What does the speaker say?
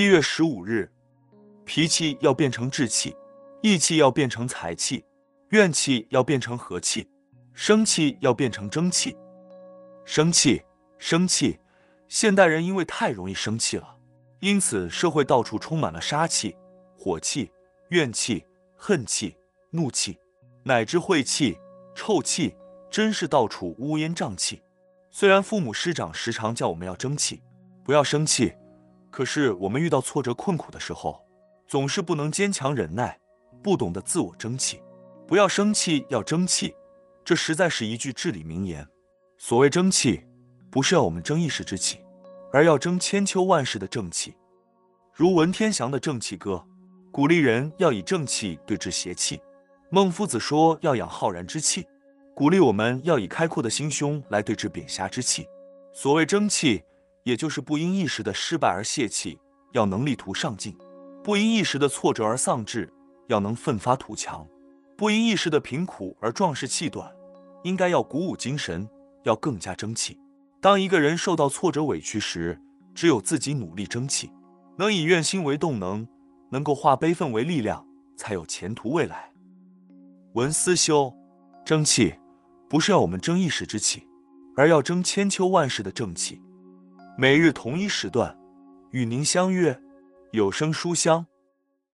七月十五日，脾气要变成志气，义气要变成财气，怨气要变成和气，生气要变成争气。生气，生气，现代人因为太容易生气了，因此社会到处充满了杀气、火气、怨气、恨气、怒气，乃至晦气、臭气，真是到处乌烟瘴气。虽然父母师长时常叫我们要争气，不要生气。可是我们遇到挫折困苦的时候，总是不能坚强忍耐，不懂得自我争气。不要生气，要争气，这实在是一句至理名言。所谓争气，不是要我们争一时之气，而要争千秋万世的正气。如文天祥的《正气歌》，鼓励人要以正气对治邪气。孟夫子说要养浩然之气，鼓励我们要以开阔的心胸来对治贬狭之气。所谓争气。也就是不因一时的失败而泄气，要能力图上进；不因一时的挫折而丧志，要能奋发图强；不因一时的贫苦而壮士气短，应该要鼓舞精神，要更加争气。当一个人受到挫折委屈时，只有自己努力争气，能以愿心为动能，能够化悲愤为力量，才有前途未来。文思修，争气不是要我们争一时之气，而要争千秋万世的正气。每日同一时段，与您相约有声书香。